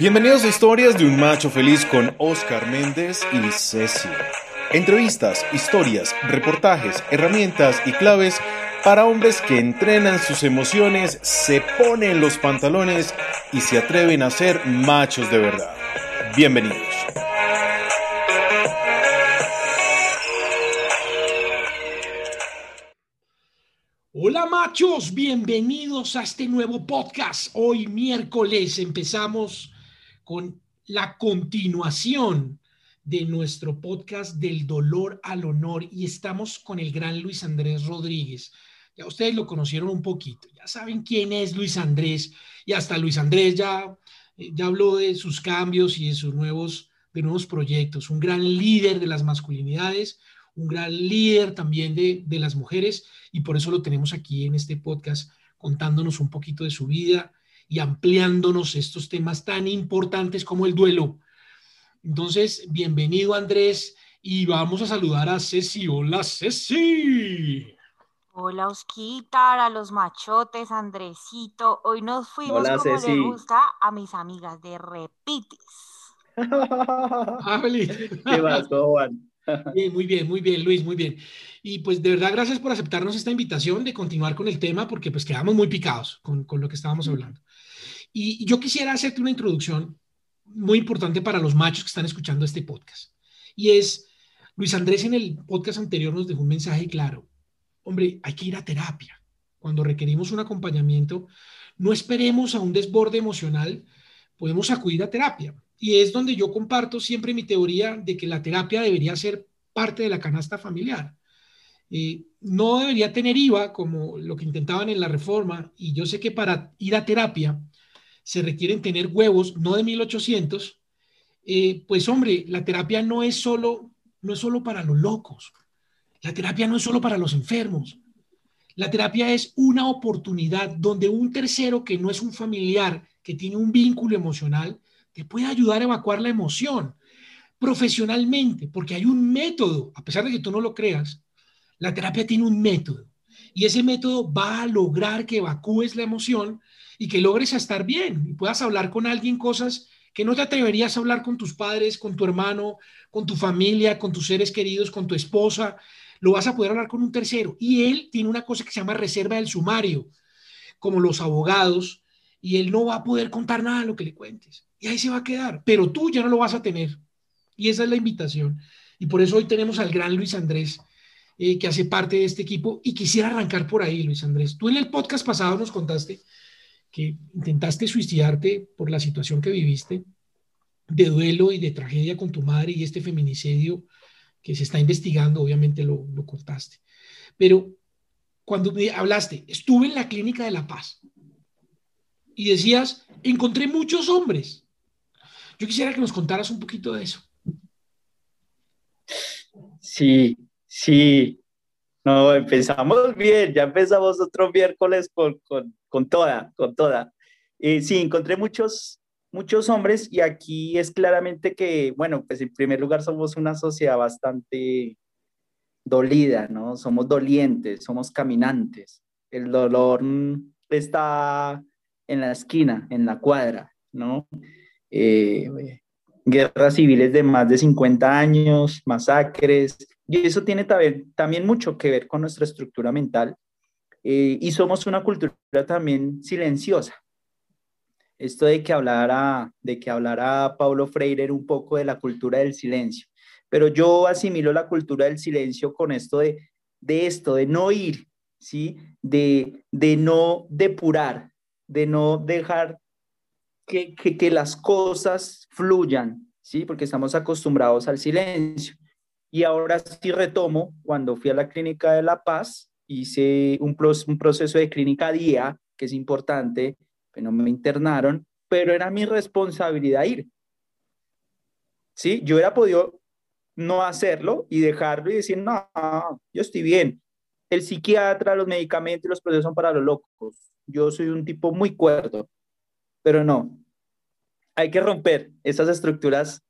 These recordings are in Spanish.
Bienvenidos a Historias de un Macho Feliz con Oscar Méndez y Ceci. Entrevistas, historias, reportajes, herramientas y claves para hombres que entrenan sus emociones, se ponen los pantalones y se atreven a ser machos de verdad. Bienvenidos. Hola machos, bienvenidos a este nuevo podcast. Hoy miércoles empezamos con la continuación de nuestro podcast del dolor al honor y estamos con el gran Luis Andrés Rodríguez. Ya ustedes lo conocieron un poquito, ya saben quién es Luis Andrés y hasta Luis Andrés ya, eh, ya habló de sus cambios y de sus nuevos, de nuevos proyectos. Un gran líder de las masculinidades, un gran líder también de, de las mujeres y por eso lo tenemos aquí en este podcast contándonos un poquito de su vida, y ampliándonos estos temas tan importantes como el duelo. Entonces, bienvenido Andrés y vamos a saludar a Ceci. Hola Ceci. Hola Osquitar, a los machotes, Andresito. Hoy nos fuimos Hola, como Ceci. le gusta a mis amigas de Repitis. Habli. ¿Qué pasó, Juan? Bien, muy bien, muy bien, Luis, muy bien. Y pues de verdad, gracias por aceptarnos esta invitación de continuar con el tema, porque pues quedamos muy picados con, con lo que estábamos hablando. Y yo quisiera hacerte una introducción muy importante para los machos que están escuchando este podcast. Y es, Luis Andrés en el podcast anterior nos dejó un mensaje claro. Hombre, hay que ir a terapia. Cuando requerimos un acompañamiento, no esperemos a un desborde emocional, podemos acudir a terapia. Y es donde yo comparto siempre mi teoría de que la terapia debería ser parte de la canasta familiar. Eh, no debería tener IVA como lo que intentaban en la reforma. Y yo sé que para ir a terapia se requieren tener huevos, no de 1800. Eh, pues hombre, la terapia no es solo, no es solo para los locos. La terapia no es solo para los enfermos. La terapia es una oportunidad donde un tercero que no es un familiar, que tiene un vínculo emocional, te puede ayudar a evacuar la emoción profesionalmente, porque hay un método, a pesar de que tú no lo creas, la terapia tiene un método y ese método va a lograr que evacúes la emoción y que logres estar bien y puedas hablar con alguien cosas que no te atreverías a hablar con tus padres, con tu hermano, con tu familia, con tus seres queridos, con tu esposa, lo vas a poder hablar con un tercero. Y él tiene una cosa que se llama reserva del sumario, como los abogados, y él no va a poder contar nada de lo que le cuentes. Y ahí se va a quedar, pero tú ya no lo vas a tener. Y esa es la invitación. Y por eso hoy tenemos al gran Luis Andrés, eh, que hace parte de este equipo. Y quisiera arrancar por ahí, Luis Andrés. Tú en el podcast pasado nos contaste que intentaste suicidarte por la situación que viviste de duelo y de tragedia con tu madre y este feminicidio que se está investigando, obviamente lo, lo contaste. Pero cuando me hablaste, estuve en la clínica de La Paz y decías, encontré muchos hombres. Yo quisiera que nos contaras un poquito de eso. Sí, sí. No, empezamos bien, ya empezamos otro miércoles con, con, con toda, con toda. Eh, sí, encontré muchos, muchos hombres y aquí es claramente que, bueno, pues en primer lugar somos una sociedad bastante dolida, ¿no? Somos dolientes, somos caminantes. El dolor está en la esquina, en la cuadra, ¿no? Eh, guerras civiles de más de 50 años, masacres, y eso tiene también, mucho que ver con nuestra estructura mental. Eh, y somos una cultura también silenciosa. Esto de que hablara, de que hablara Paulo Freire un poco de la cultura del silencio, pero yo asimilo la cultura del silencio con esto de, de esto, de no ir, ¿sí? De, de no depurar, de no dejar que, que, que las cosas fluyan, ¿sí? Porque estamos acostumbrados al silencio. Y ahora sí retomo, cuando fui a la clínica de La Paz, hice un, un proceso de clínica día, que es importante, pero no me internaron, pero era mi responsabilidad ir. ¿Sí? Yo hubiera podido no hacerlo y dejarlo y decir, no, yo estoy bien. El psiquiatra, los medicamentos y los procesos son para los locos. Yo soy un tipo muy cuerdo, pero no. Hay que romper esas estructuras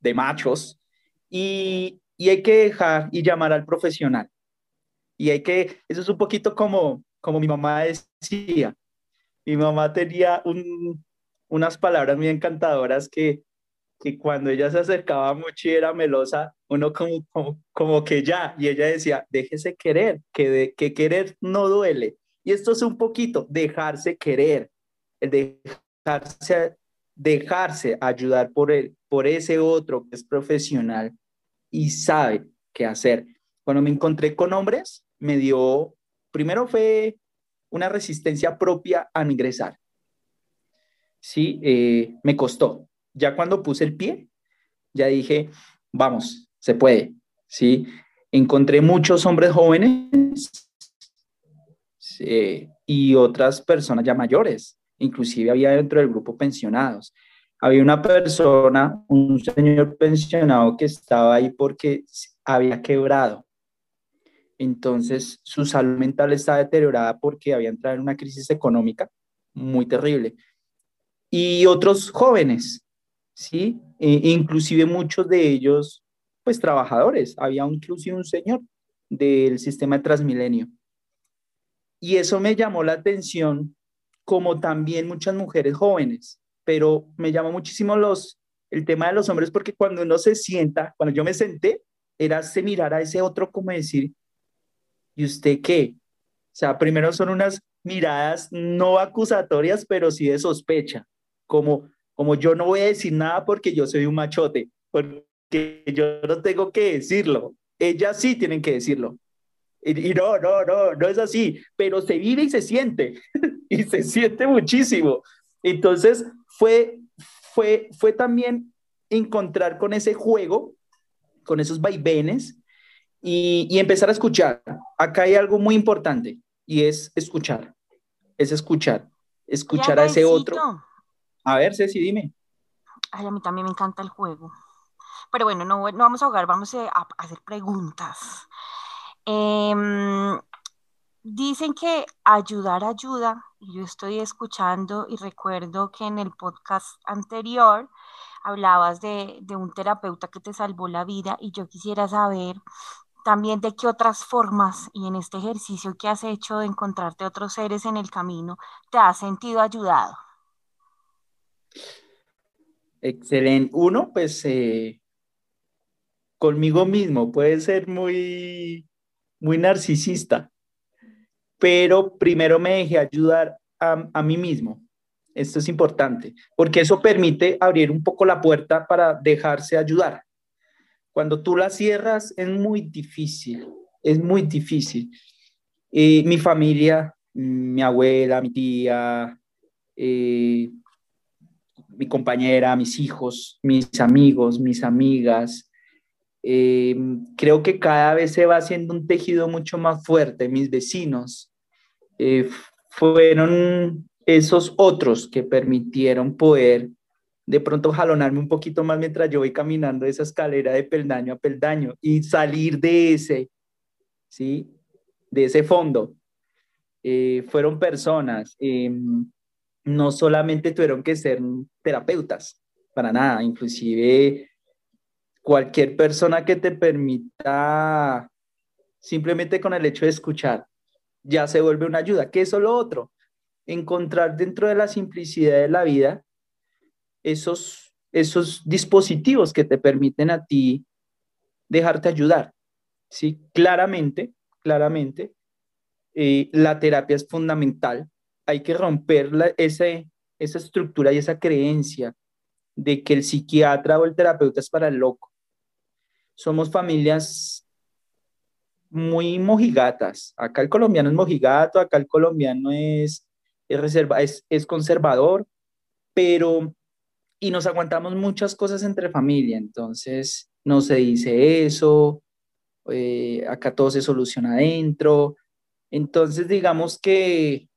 de machos y, y hay que dejar y llamar al profesional. Y hay que, eso es un poquito como, como mi mamá decía. Mi mamá tenía un, unas palabras muy encantadoras que, que cuando ella se acercaba mucho y era melosa, uno como, como, como que ya, y ella decía, déjese querer, que, de, que querer no duele. Y esto es un poquito, dejarse querer, el dejarse, dejarse ayudar por, el, por ese otro que es profesional y sabe qué hacer. Cuando me encontré con hombres, me dio, primero fue una resistencia propia a ingresar. Sí, eh, me costó. Ya cuando puse el pie, ya dije, vamos, se puede. Sí, encontré muchos hombres jóvenes y otras personas ya mayores. Inclusive había dentro del grupo pensionados. Había una persona, un señor pensionado que estaba ahí porque había quebrado entonces su salud mental está deteriorada porque había entrado en una crisis económica muy terrible. Y otros jóvenes, ¿sí? E, inclusive muchos de ellos, pues trabajadores. Había inclusive un señor del sistema de Transmilenio. Y eso me llamó la atención, como también muchas mujeres jóvenes, pero me llamó muchísimo los, el tema de los hombres porque cuando uno se sienta, cuando yo me senté, era se mirar a ese otro como decir, ¿y usted qué? O sea, primero son unas miradas no acusatorias, pero sí de sospecha, como, como yo no voy a decir nada porque yo soy un machote, porque yo no tengo que decirlo, ellas sí tienen que decirlo. Y, y no, no, no, no es así, pero se vive y se siente, y se siente muchísimo. Entonces, fue, fue, fue también encontrar con ese juego, con esos vaivenes, y, empezar a escuchar. Acá hay algo muy importante y es escuchar, es escuchar, escuchar a ese otro. A ver, Ceci, dime. Ay, a mí también me encanta el juego. Pero bueno, no, no vamos a jugar, vamos a, hacer preguntas. Em, dicen que ayudar ayuda, yo estoy escuchando y recuerdo que en el podcast anterior hablabas de, de un terapeuta que te salvó la vida y yo quisiera saber también de qué otras formas y en este ejercicio que has hecho de encontrarte otros seres en el camino, te has sentido ayudado. Excelente. Uno, pues eh, conmigo mismo, puede ser muy, muy narcisista, pero primero me dejé ayudar a, a mí mismo. Esto es importante, porque eso permite abrir un poco la puerta para dejarse ayudar. Cuando tú la cierras es muy difícil, es muy difícil. Y mi familia, mi abuela, mi tía, eh, mi compañera, mis hijos, mis amigos, mis amigas, eh, creo que cada vez se va haciendo un tejido mucho más fuerte. Mis vecinos eh, fueron esos otros que permitieron poder de pronto jalonarme un poquito más mientras yo voy caminando esa escalera de peldaño a peldaño y salir de ese, ¿sí? De ese fondo. Eh, fueron personas, em, no solamente tuvieron que ser terapeutas, para nada, inclusive cualquier persona que te permita simplemente con el hecho de escuchar, ya se vuelve una ayuda. ¿Qué es lo otro? Encontrar dentro de la simplicidad de la vida esos, esos dispositivos que te permiten a ti dejarte ayudar. ¿sí? Claramente, claramente, eh, la terapia es fundamental. Hay que romper esa estructura y esa creencia de que el psiquiatra o el terapeuta es para el loco. Somos familias muy mojigatas. Acá el colombiano es mojigato, acá el colombiano es, es conservador, pero y nos aguantamos muchas cosas entre familia, entonces no se dice eso, eh, acá todo se soluciona adentro, entonces digamos que,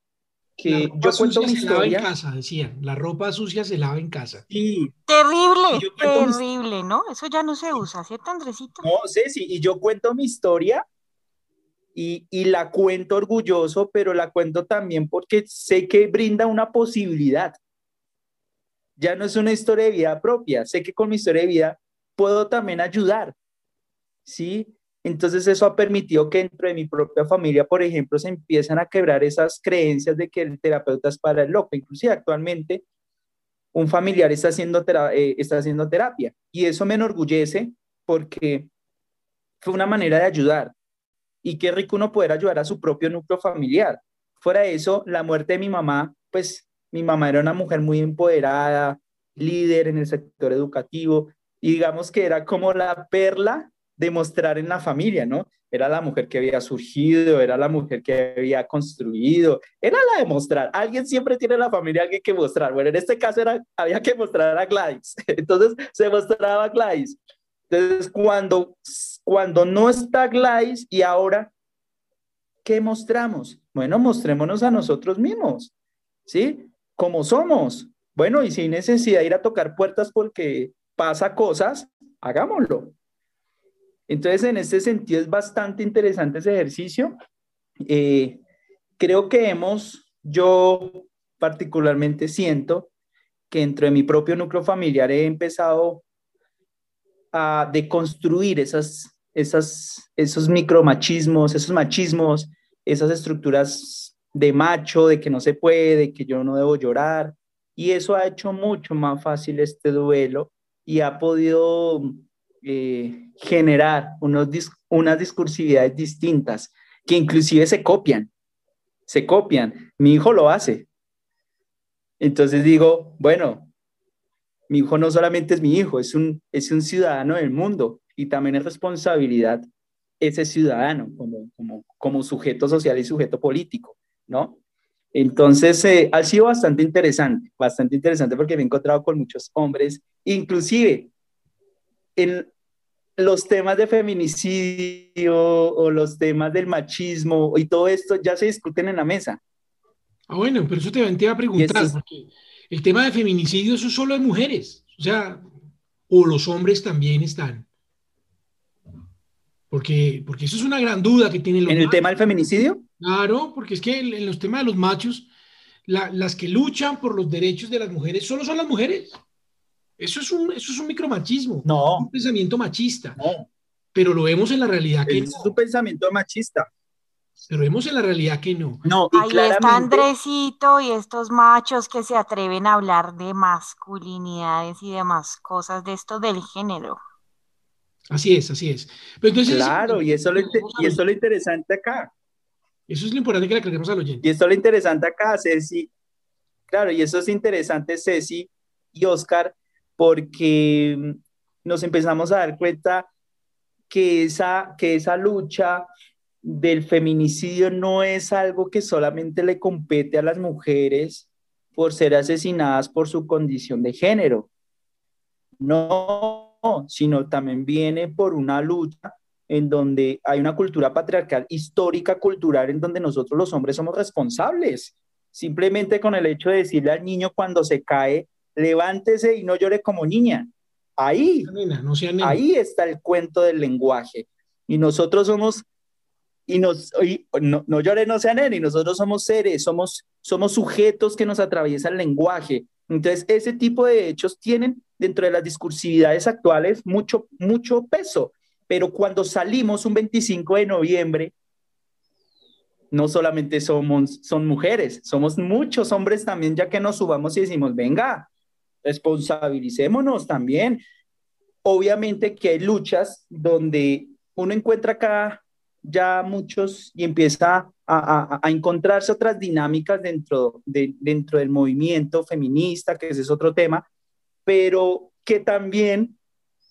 que yo cuento mi historia. en casa, decían, la ropa sucia se lava en casa. Sí. Terrible, terrible, ¿no? Eso ya no se usa, ¿cierto, Andresito? No, sé, sí, y yo cuento mi historia y, y, la cuento orgulloso, pero la cuento también porque sé que brinda una posibilidad ya no es una historia de vida propia, sé que con mi historia de vida puedo también ayudar, ¿sí? Entonces eso ha permitido que dentro de mi propia familia, por ejemplo, se empiezan a quebrar esas creencias de que el terapeuta es para el loco. Inclusive actualmente un familiar está haciendo, eh, está haciendo terapia. Y eso me enorgullece porque fue una manera de ayudar. Y qué rico uno poder ayudar a su propio núcleo familiar. Fuera de eso, la muerte de mi mamá, pues mi mamá era una mujer muy empoderada, líder en el sector educativo, y digamos que era como la perla de mostrar en la familia, ¿no? Era la mujer que había surgido, era la mujer que había construido, era la de mostrar. Alguien siempre tiene en la familia alguien que mostrar. Bueno, en este caso era, había que mostrar a Gladys. Entonces se mostraba a Gladys. Entonces, cuando, cuando no está Gladys y ahora, ¿qué mostramos? Bueno, mostrémonos a nosotros mismos, ¿sí? Como somos. Bueno, y sin necesidad de ir a tocar puertas porque pasa cosas, hagámoslo. Entonces, en este sentido es bastante interesante ese ejercicio. Eh, creo que hemos, yo particularmente siento que dentro de mi propio núcleo familiar he empezado a deconstruir esas, esas, esos micromachismos, esos machismos, esas estructuras de macho, de que no se puede, de que yo no debo llorar. Y eso ha hecho mucho más fácil este duelo y ha podido eh, generar unos, unas discursividades distintas que inclusive se copian, se copian. Mi hijo lo hace. Entonces digo, bueno, mi hijo no solamente es mi hijo, es un, es un ciudadano del mundo y también es responsabilidad ese ciudadano como, como, como sujeto social y sujeto político, ¿no? Entonces, eh, ha sido bastante interesante, bastante interesante porque me he encontrado con muchos hombres, inclusive en los temas de feminicidio o los temas del machismo y todo esto ya se discuten en la mesa. Ah, bueno, pero eso te, iba a preguntar, porque el tema de feminicidio eso solo de mujeres, o sea, o los hombres también están. Porque, porque eso es una gran duda que tienen los ¿En el tema del feminicidio? Claro, porque es que en, los temas de los machos, las que luchan por los derechos de las mujeres solo son las mujeres. Eso es un, eso es un micromachismo. No. Un pensamiento machista. No. Pero lo vemos en la realidad que es un pensamiento machista. Pero vemos en la realidad que no. No, y Ahí está Andresito y estos machos que se atreven a hablar de masculinidades y demás cosas de esto del género. Así es, así es. claro, y eso, lo, y eso es lo interesante acá. Eso es lo importante que le creemos al oyente. Y esto es lo interesante acá, Ceci. Claro, y eso es interesante, Ceci y Oscar, porque nos empezamos a dar cuenta que esa, que esa lucha del feminicidio no es algo que solamente le compete a las mujeres por ser asesinadas por su condición de género. No, sino también viene por una lucha en donde hay una cultura patriarcal histórica, cultural, en donde nosotros los hombres somos responsables. Simplemente con el hecho de decirle al niño cuando se cae, levántese y no llore como niña. Ahí, ahí está el cuento del lenguaje. Y nosotros somos, y nos, no, no llore, no sea nena, y nosotros somos seres, somos, somos sujetos que nos atraviesa el lenguaje. Entonces, ese tipo de hechos tienen dentro de las discursividades actuales mucho, mucho peso pero cuando salimos un 25 de noviembre, no solamente somos son mujeres, somos muchos hombres también, ya que nos subamos y decimos, venga, responsabilicémonos también. Obviamente que hay luchas donde uno encuentra acá ya muchos y empieza a, a, encontrarse otras dinámicas dentro, de, dentro del movimiento feminista, que ese es otro tema, pero que también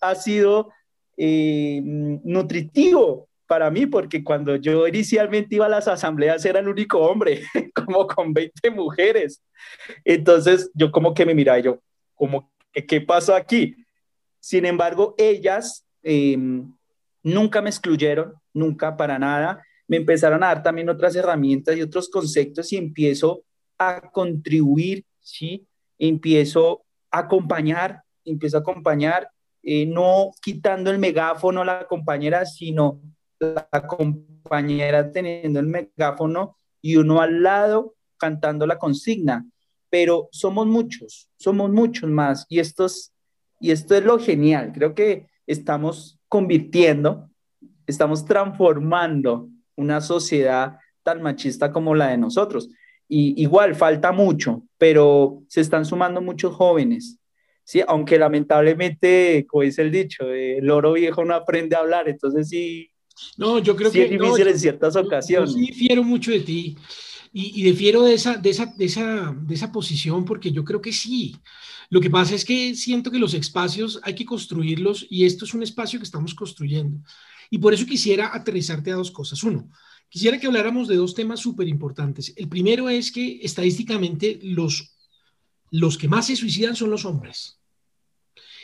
ha sido eh, nutritivo para mí, porque cuando yo inicialmente iba a las asambleas era el único hombre, como con 20 mujeres. Entonces yo como que me miraba yo, como, ¿qué pasó aquí? Sin embargo, ellas em, nunca me excluyeron, nunca para nada. Me empezaron a dar también otras herramientas y otros conceptos y empiezo a contribuir, ¿sí? Empiezo a acompañar, empiezo a acompañar eh, no quitando el megáfono a la compañera, sino la compañera teniendo el megáfono y uno al lado cantando la consigna. Pero somos muchos, somos muchos más y, estos, y esto es lo genial. Creo que estamos convirtiendo, estamos transformando una sociedad tan machista como la de nosotros. Y igual falta mucho, pero se están sumando muchos jóvenes. Sí, aunque lamentablemente, como dice el dicho, el oro viejo no aprende a hablar, entonces sí. No, yo creo sí que es difícil en ciertas ocasiones. Yo, sí difiero mucho de ti y, y difiero de esa, de, esa, de, esa, de esa posición porque yo creo que sí. Lo que pasa es que siento que los espacios hay que construirlos y esto es un espacio que estamos construyendo. Y por eso quisiera aterrizarte a dos cosas. Uno, quisiera que habláramos de dos temas súper importantes. El primero es que estadísticamente los, los que más se suicidan son los hombres.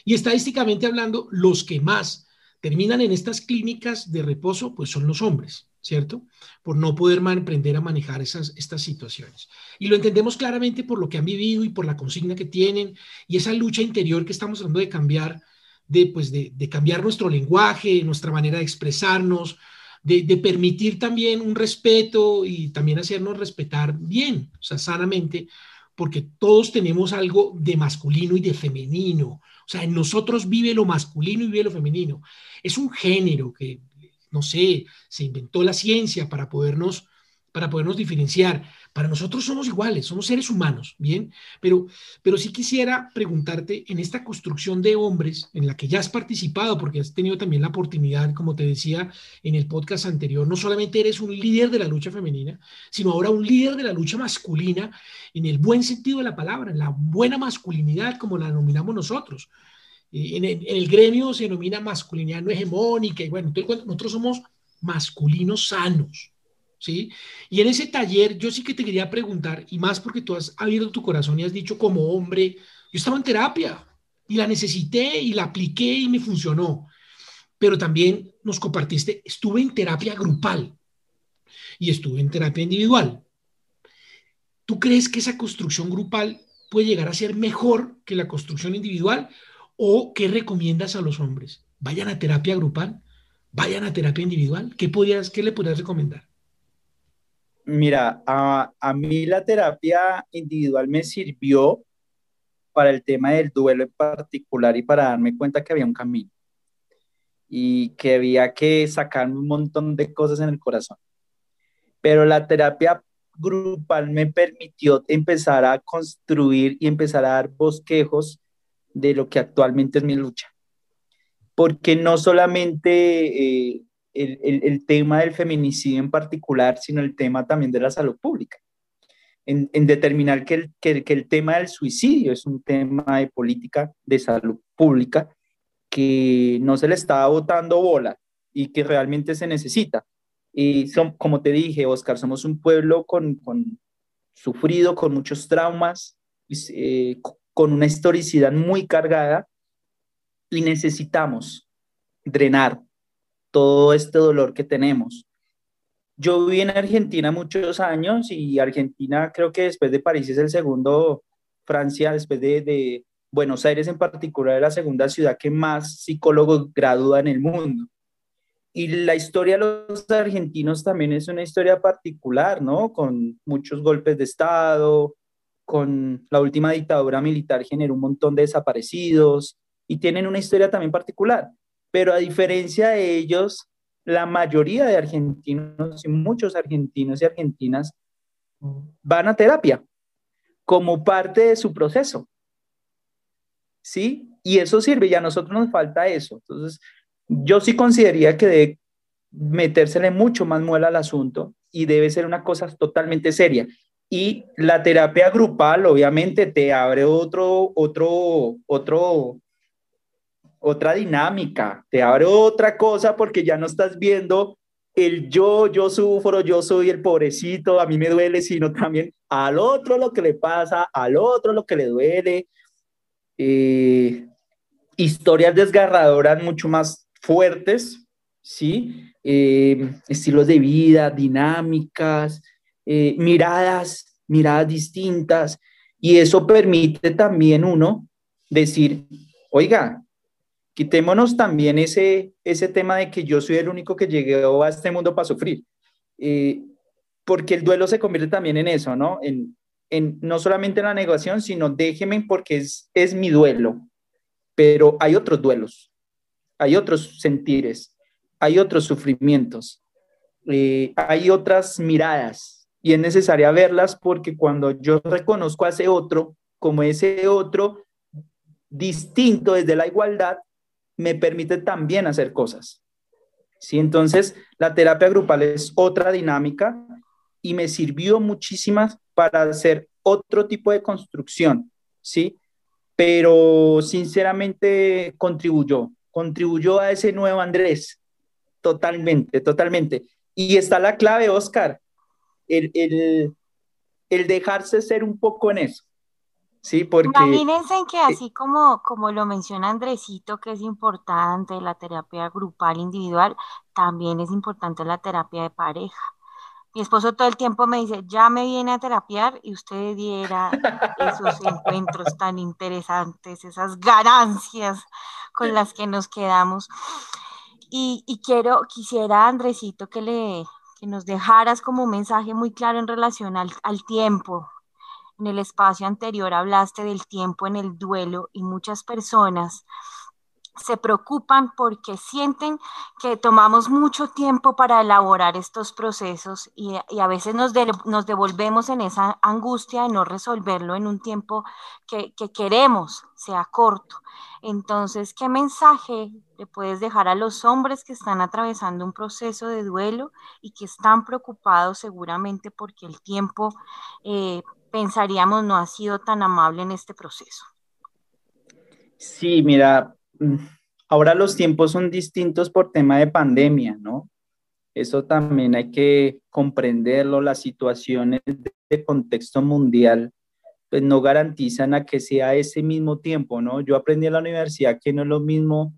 Y estadísticamente hablando, los que más terminan en estas clínicas de reposo, pues son los hombres, ¿cierto? Por no poder aprender a manejar esas, estas situaciones. Y lo entendemos claramente por lo que han vivido y por la consigna que tienen y esa lucha interior que estamos tratando de cambiar, de, pues de, de cambiar nuestro lenguaje, nuestra manera de expresarnos, de, de, permitir también un respeto y también hacernos respetar bien, o sea, sanamente, porque todos tenemos algo de masculino y de femenino. O sea, en nosotros vive lo masculino y vive lo femenino. Es un género que, no sé, se inventó la ciencia para podernos, para podernos diferenciar. Para nosotros somos iguales, somos seres humanos, ¿bien? Pero, pero sí quisiera preguntarte, en esta construcción de hombres en la que ya has participado, porque has tenido también la oportunidad, como te decía en el podcast anterior, no solamente eres un líder de la lucha femenina, sino ahora un líder de la lucha masculina en el buen sentido de la palabra, en la buena masculinidad, como la denominamos nosotros. En el, gremio se denomina masculinidad no hegemónica, y bueno, nosotros somos masculinos sanos. ¿sí? Y en ese taller yo sí que te quería preguntar, y más porque tú has abierto tu corazón y has dicho como hombre, yo estaba en terapia y la necesité y la apliqué y me funcionó, pero también nos compartiste, estuve en terapia grupal y estuve en terapia individual. ¿Tú crees que esa construcción grupal puede llegar a ser mejor que la construcción individual? ¿O qué recomiendas a los hombres? ¿Vayan a terapia grupal? ¿Vayan a terapia individual? ¿Qué, podrías, qué le podrías recomendar? Mira, a, a, mí la terapia individual me sirvió para el tema del duelo en particular y para darme cuenta que había un camino y que había que sacar un montón de cosas en el corazón. Pero la terapia grupal me permitió empezar a construir y empezar a dar bosquejos de lo que actualmente es mi lucha. Porque no solamente eh, el, el, el, tema del feminicidio en particular, sino el tema también de la salud pública. En, en determinar que el, que, que el, tema del suicidio es un tema de política de salud pública que no se le está botando bola y que realmente se necesita. Y son, como te dije, Oscar, somos un pueblo con, con sufrido, con muchos traumas, eh, con una historicidad muy cargada y necesitamos drenar todo este dolor que tenemos. Yo viví en Argentina muchos años y Argentina creo que después de París es el segundo, Francia después de, de Buenos Aires en particular es la segunda ciudad que más psicólogos gradúa en el mundo. Y la historia de los argentinos también es una historia particular, ¿no? Con muchos golpes de Estado, con la última dictadura militar generó un montón de desaparecidos y tienen una historia también particular pero a diferencia de ellos, la mayoría de argentinos y muchos argentinos y argentinas van a terapia como parte de su proceso. ¿Sí? Y eso sirve y a nosotros nos falta eso. Entonces, yo sí consideraría que debe metérsele mucho más muela al asunto y debe ser una cosa totalmente seria. Y la terapia grupal, obviamente, te abre otro, otro, otro, otra dinámica, te abre otra cosa porque ya no estás viendo el yo, yo sufro, yo soy el pobrecito, a mí me duele, sino también al otro lo que le pasa, al otro lo que le duele. Eh, historias desgarradoras mucho más fuertes, ¿sí? Eh, estilos de vida, dinámicas, eh, miradas, miradas distintas, y eso permite también uno decir, oiga, quitémonos también ese, ese tema de que yo soy el único que llegó a este mundo para sufrir, eh, porque el duelo se convierte también en eso, ¿no? En, en, no solamente en la negación, sino déjeme porque es, es mi duelo, pero hay otros duelos, hay otros sentires, hay otros sufrimientos, eh, hay otras miradas y es necesaria verlas porque cuando yo reconozco a ese otro como ese otro distinto desde la igualdad, me permite también hacer cosas. ¿Sí? Entonces, la terapia grupal es otra dinámica y me sirvió muchísimas para hacer otro tipo de construcción, ¿sí? Pero sinceramente contribuyó, contribuyó a ese nuevo Andrés, totalmente, totalmente. Y está la clave, Oscar, el, el, el dejarse ser un poco en eso, Sí, porque... Imagínense que así como, como lo menciona Andresito, que es importante la terapia grupal individual, también es importante la terapia de pareja. Mi esposo todo el tiempo me dice, ya me viene a terapiar y usted diera esos encuentros tan interesantes, esas ganancias con las que nos quedamos. Y, y quiero, quisiera, Andresito, que le que nos dejaras como un mensaje muy claro en relación al, al tiempo, en el espacio anterior hablaste del tiempo en el duelo y muchas personas se preocupan porque sienten que tomamos mucho tiempo para elaborar estos procesos y, a veces nos, devolvemos en esa angustia de no resolverlo en un tiempo que, que queremos, sea corto. Entonces, ¿qué mensaje le puedes dejar a los hombres que están atravesando un proceso de duelo y que están preocupados seguramente porque el tiempo eh, pensaríamos no ha sido tan amable en este proceso. Sí, mira, ahora los tiempos son distintos por tema de pandemia, ¿no? Eso también hay que comprenderlo, las situaciones de contexto mundial pues no garantizan a que sea ese mismo tiempo, ¿no? Yo aprendí en la universidad que no es lo mismo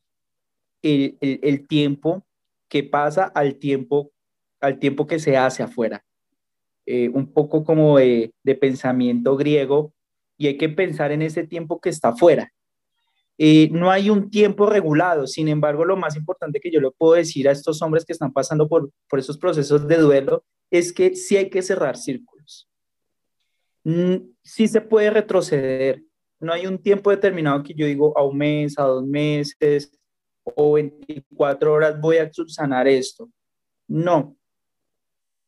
el, el tiempo que pasa al tiempo, al tiempo que se hace afuera. Eh, un poco como de, pensamiento griego y hay que pensar en ese tiempo que está afuera. Eh, no hay un tiempo regulado, sin embargo, lo más importante que yo le puedo decir a estos hombres que están pasando por, por esos procesos de duelo es que sí hay que cerrar círculos. Mm, sí se puede retroceder. No hay un tiempo determinado que yo digo a un mes, a dos meses o 24 horas voy a subsanar esto. No,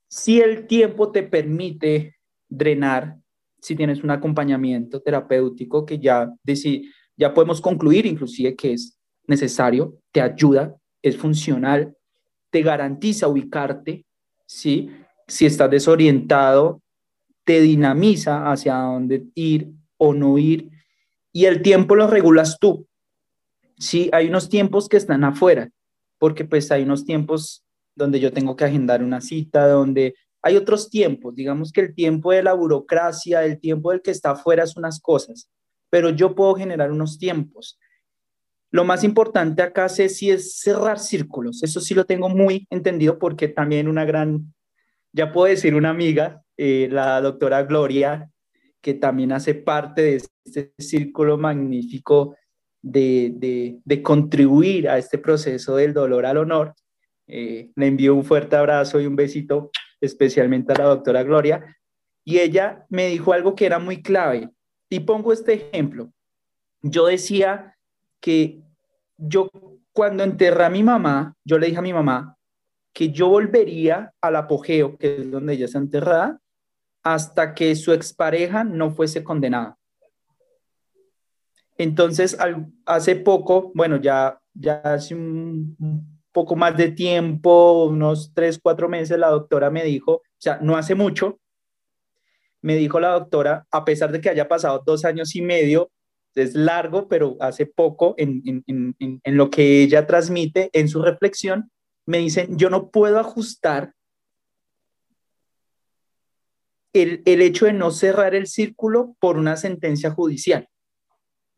si el tiempo te permite drenar, si tienes un acompañamiento terapéutico que ya, ya podemos concluir inclusive que es necesario, te ayuda, es funcional, te garantiza ubicarte, ¿sí? Si estás desorientado, te dinamiza hacia dónde ir o no ir, y el tiempo lo regulas tú. Sí, hay unos tiempos que están afuera, porque pues hay unos tiempos donde yo tengo que agendar una cita, donde hay otros tiempos, digamos que el tiempo de la burocracia, el tiempo del que está afuera es unas cosas, pero yo puedo generar unos tiempos. Lo más importante acá, Ceci, es cerrar círculos. Eso sí lo tengo muy entendido porque también una gran, ya puedo decir una amiga, eh, la doctora Gloria, que también hace parte de este círculo magnífico de, de, de contribuir a este proceso del dolor al honor, eh, le envío un fuerte abrazo y un besito especialmente a la doctora Gloria. Y ella me dijo algo que era muy clave. Y pongo este ejemplo. Yo decía que yo cuando enterré a mi mamá, yo le dije a mi mamá que yo volvería al apogeo, que es donde ella está enterrada, hasta que su expareja no fuese condenada. Entonces, hace poco, bueno, ya, ya hace un, poco más de tiempo, unos tres, cuatro meses, la doctora me dijo, o sea, no hace mucho, me dijo la doctora, a pesar de que haya pasado dos años y medio, es largo, pero hace poco, en, en, en, lo que ella transmite, en su reflexión, me dicen, yo no puedo ajustar el, el, hecho de no cerrar el círculo por una sentencia judicial,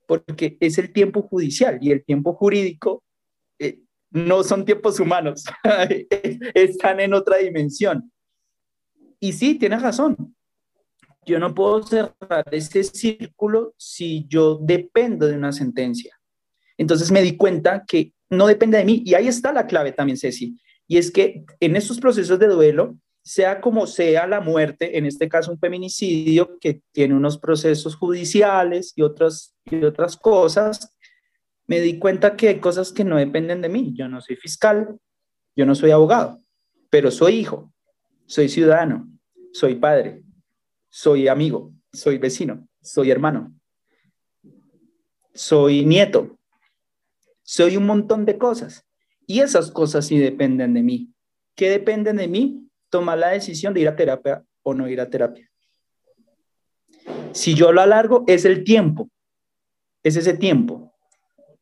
porque es el tiempo judicial y el tiempo jurídico eh, no son tiempos humanos, están en otra dimensión. Y sí, tienes razón. Yo no puedo cerrar ese círculo si yo dependo de una sentencia. Entonces me di cuenta que no depende de mí. Y ahí está la clave también, Ceci. Y es que en estos procesos de duelo, sea como sea la muerte, en este caso un feminicidio que tiene unos procesos judiciales y otras, y otras cosas, me di cuenta que hay cosas que no dependen de mí. Yo no soy fiscal, yo no soy abogado, pero soy hijo, soy ciudadano. soy padre, soy amigo, soy vecino, soy hermano, soy nieto, soy un montón de cosas. Y esas cosas sí dependen de mí. ¿Qué dependen de mí? Tomar la decisión de ir a terapia o no ir a terapia. Si yo lo alargo, es el tiempo. Es ese tiempo.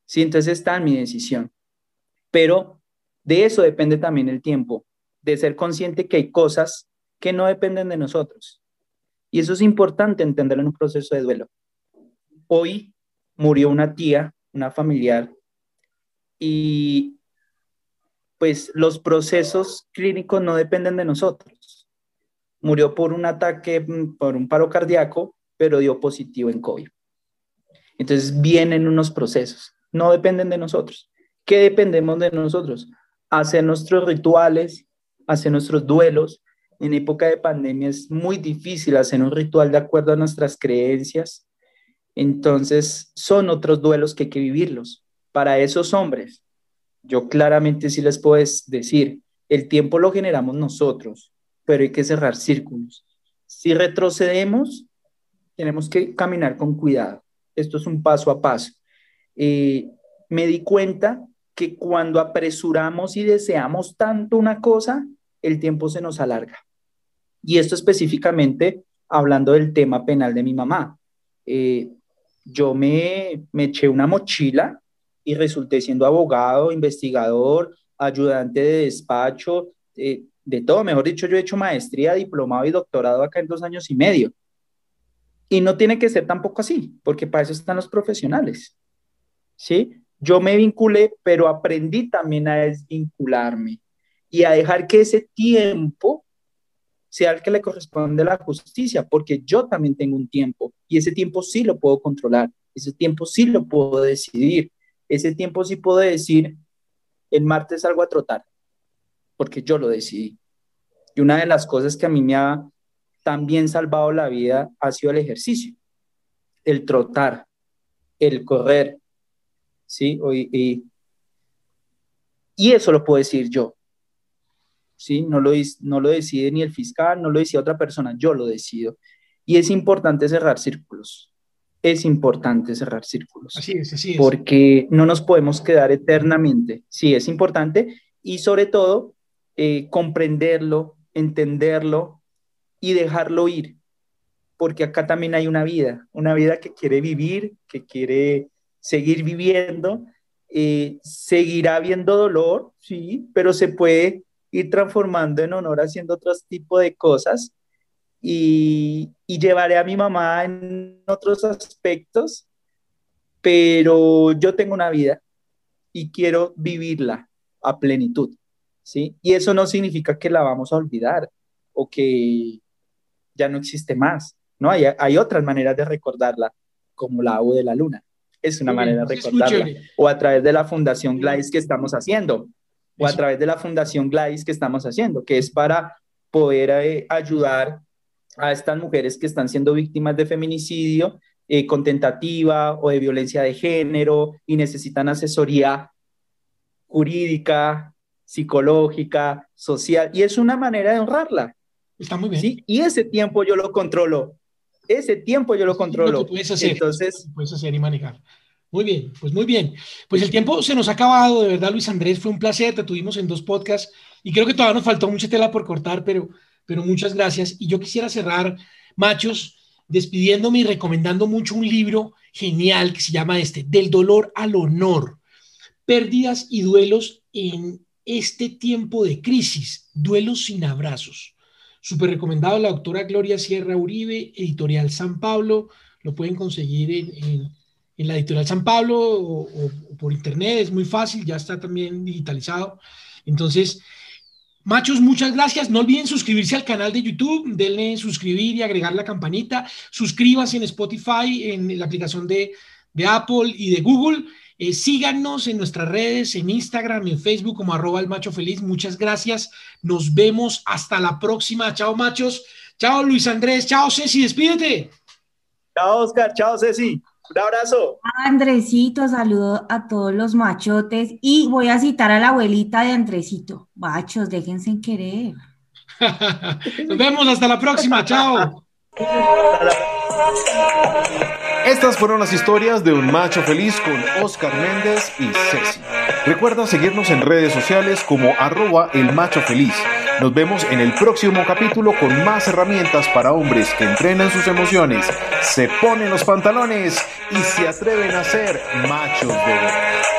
Sí, entonces está en mi decisión. Pero de eso depende también el tiempo, de ser consciente que hay cosas que no dependen de nosotros. Y eso es importante entenderlo en un proceso de duelo. Hoy murió una tía, una familiar, y pues los procesos clínicos no dependen de nosotros. Murió por un ataque, mm, por un paro cardíaco, pero dio positivo en COVID. Entonces vienen unos procesos, no dependen de nosotros. ¿Qué dependemos de nosotros? Hacer nuestros rituales, hacer nuestros duelos. En época de pandemia es muy difícil hacer un ritual de acuerdo a nuestras creencias. Entonces son otros duelos que hay que vivirlos. Para esos hombres, yo claramente sí les puedo decir, el tiempo lo generamos nosotros, pero hay que cerrar círculos. Si retrocedemos, tenemos que caminar con cuidado. Esto es un paso a paso. Eh, me di cuenta que cuando apresuramos y deseamos tanto una cosa, el tiempo se nos alarga. Y esto específicamente hablando del tema penal de mi mamá. Eh, yo me, me eché una mochila y resulté siendo abogado, investigador, ayudante de despacho, eh, de todo. Mejor dicho, yo he hecho maestría, diplomado y doctorado acá en dos años y medio. Y no tiene que ser tampoco así, porque para eso están los profesionales. ¿Sí? Yo me vinculé, pero aprendí también a desvincularme y a dejar que ese tiempo sea el que le corresponde a la justicia, porque yo también tengo un tiempo y ese tiempo sí lo puedo controlar, ese tiempo sí lo puedo decidir ese tiempo sí puedo decir, el martes salgo a trotar, porque yo lo decidí. Y una de las cosas que a mí me ha también salvado la vida ha sido el ejercicio, el trotar, el correr, ¿sí? Y, y eso lo puedo decir yo, ¿sí? No lo, no lo decide ni el fiscal, no lo decide otra persona, yo lo decido. Y es importante cerrar círculos es importante cerrar círculos. Así es, así es. Porque no nos podemos quedar eternamente. Sí, es importante y sobre todo eh, comprenderlo, entenderlo y dejarlo ir. Porque acá también hay una vida, una vida que quiere vivir, que quiere seguir viviendo. Eh, seguirá habiendo dolor, sí, pero se puede ir transformando en honor haciendo otros tipo de cosas y, llevaré a mi mamá en otros aspectos, pero yo tengo una vida y quiero vivirla a plenitud, ¿sí? Y eso no significa que la vamos a olvidar o que ya no existe más, ¿no? Hay, hay otras maneras de recordarla, como la U de la luna. Es una manera de recordarla. O a través de la Fundación Gladys que estamos haciendo, o a través de la Fundación Gladys que estamos haciendo, que es para poder eh, ayudar a estas mujeres que están siendo víctimas de feminicidio eh, con tentativa o de violencia de género y necesitan asesoría jurídica, psicológica, social, y es una manera de honrarla. Está muy bien. ¿sí? Y ese tiempo yo lo controlo. Ese tiempo yo lo controlo. puedes hacer, Entonces, puedes hacer y manejar. Muy bien, pues muy bien. Pues el tiempo se nos ha acabado, de verdad, Luis Andrés, fue un placer, te tuvimos en dos podcasts y creo que todavía nos faltó mucha tela por cortar, pero pero muchas gracias. Y yo quisiera cerrar, machos, despidiéndome y recomendando mucho un libro genial que se llama este, Del dolor al honor, pérdidas y duelos en este tiempo de crisis, duelos sin abrazos. Súper recomendado la doctora Gloria Sierra Uribe, editorial San Pablo, lo pueden conseguir en, la editorial San Pablo o, por internet, es muy fácil, ya está también digitalizado. Entonces, Machos, muchas gracias. No olviden suscribirse al canal de YouTube, denle suscribir y agregar la campanita. Suscríbanse en Spotify, en la aplicación de, Apple y de Google. Eh, síganos en nuestras redes, en Instagram, en Facebook como arroba el macho feliz. Muchas gracias. Nos vemos hasta la próxima. Chao, machos. Chao, Luis Andrés. Chao, Ceci. Despídete. Chao, Oscar. Chao, Ceci. Un abrazo. Andresito, saludo a todos los machotes y voy a citar a la abuelita de Andresito. Machos, déjense querer. Nos vemos, hasta la próxima, chao. Estas fueron las historias de un macho feliz con Oscar Méndez y Ceci. Recuerda seguirnos en redes sociales como arroba el macho feliz. Nos vemos en el próximo capítulo con más herramientas para hombres que entrenan sus emociones, se ponen los pantalones y se atreven a ser machos de verdad.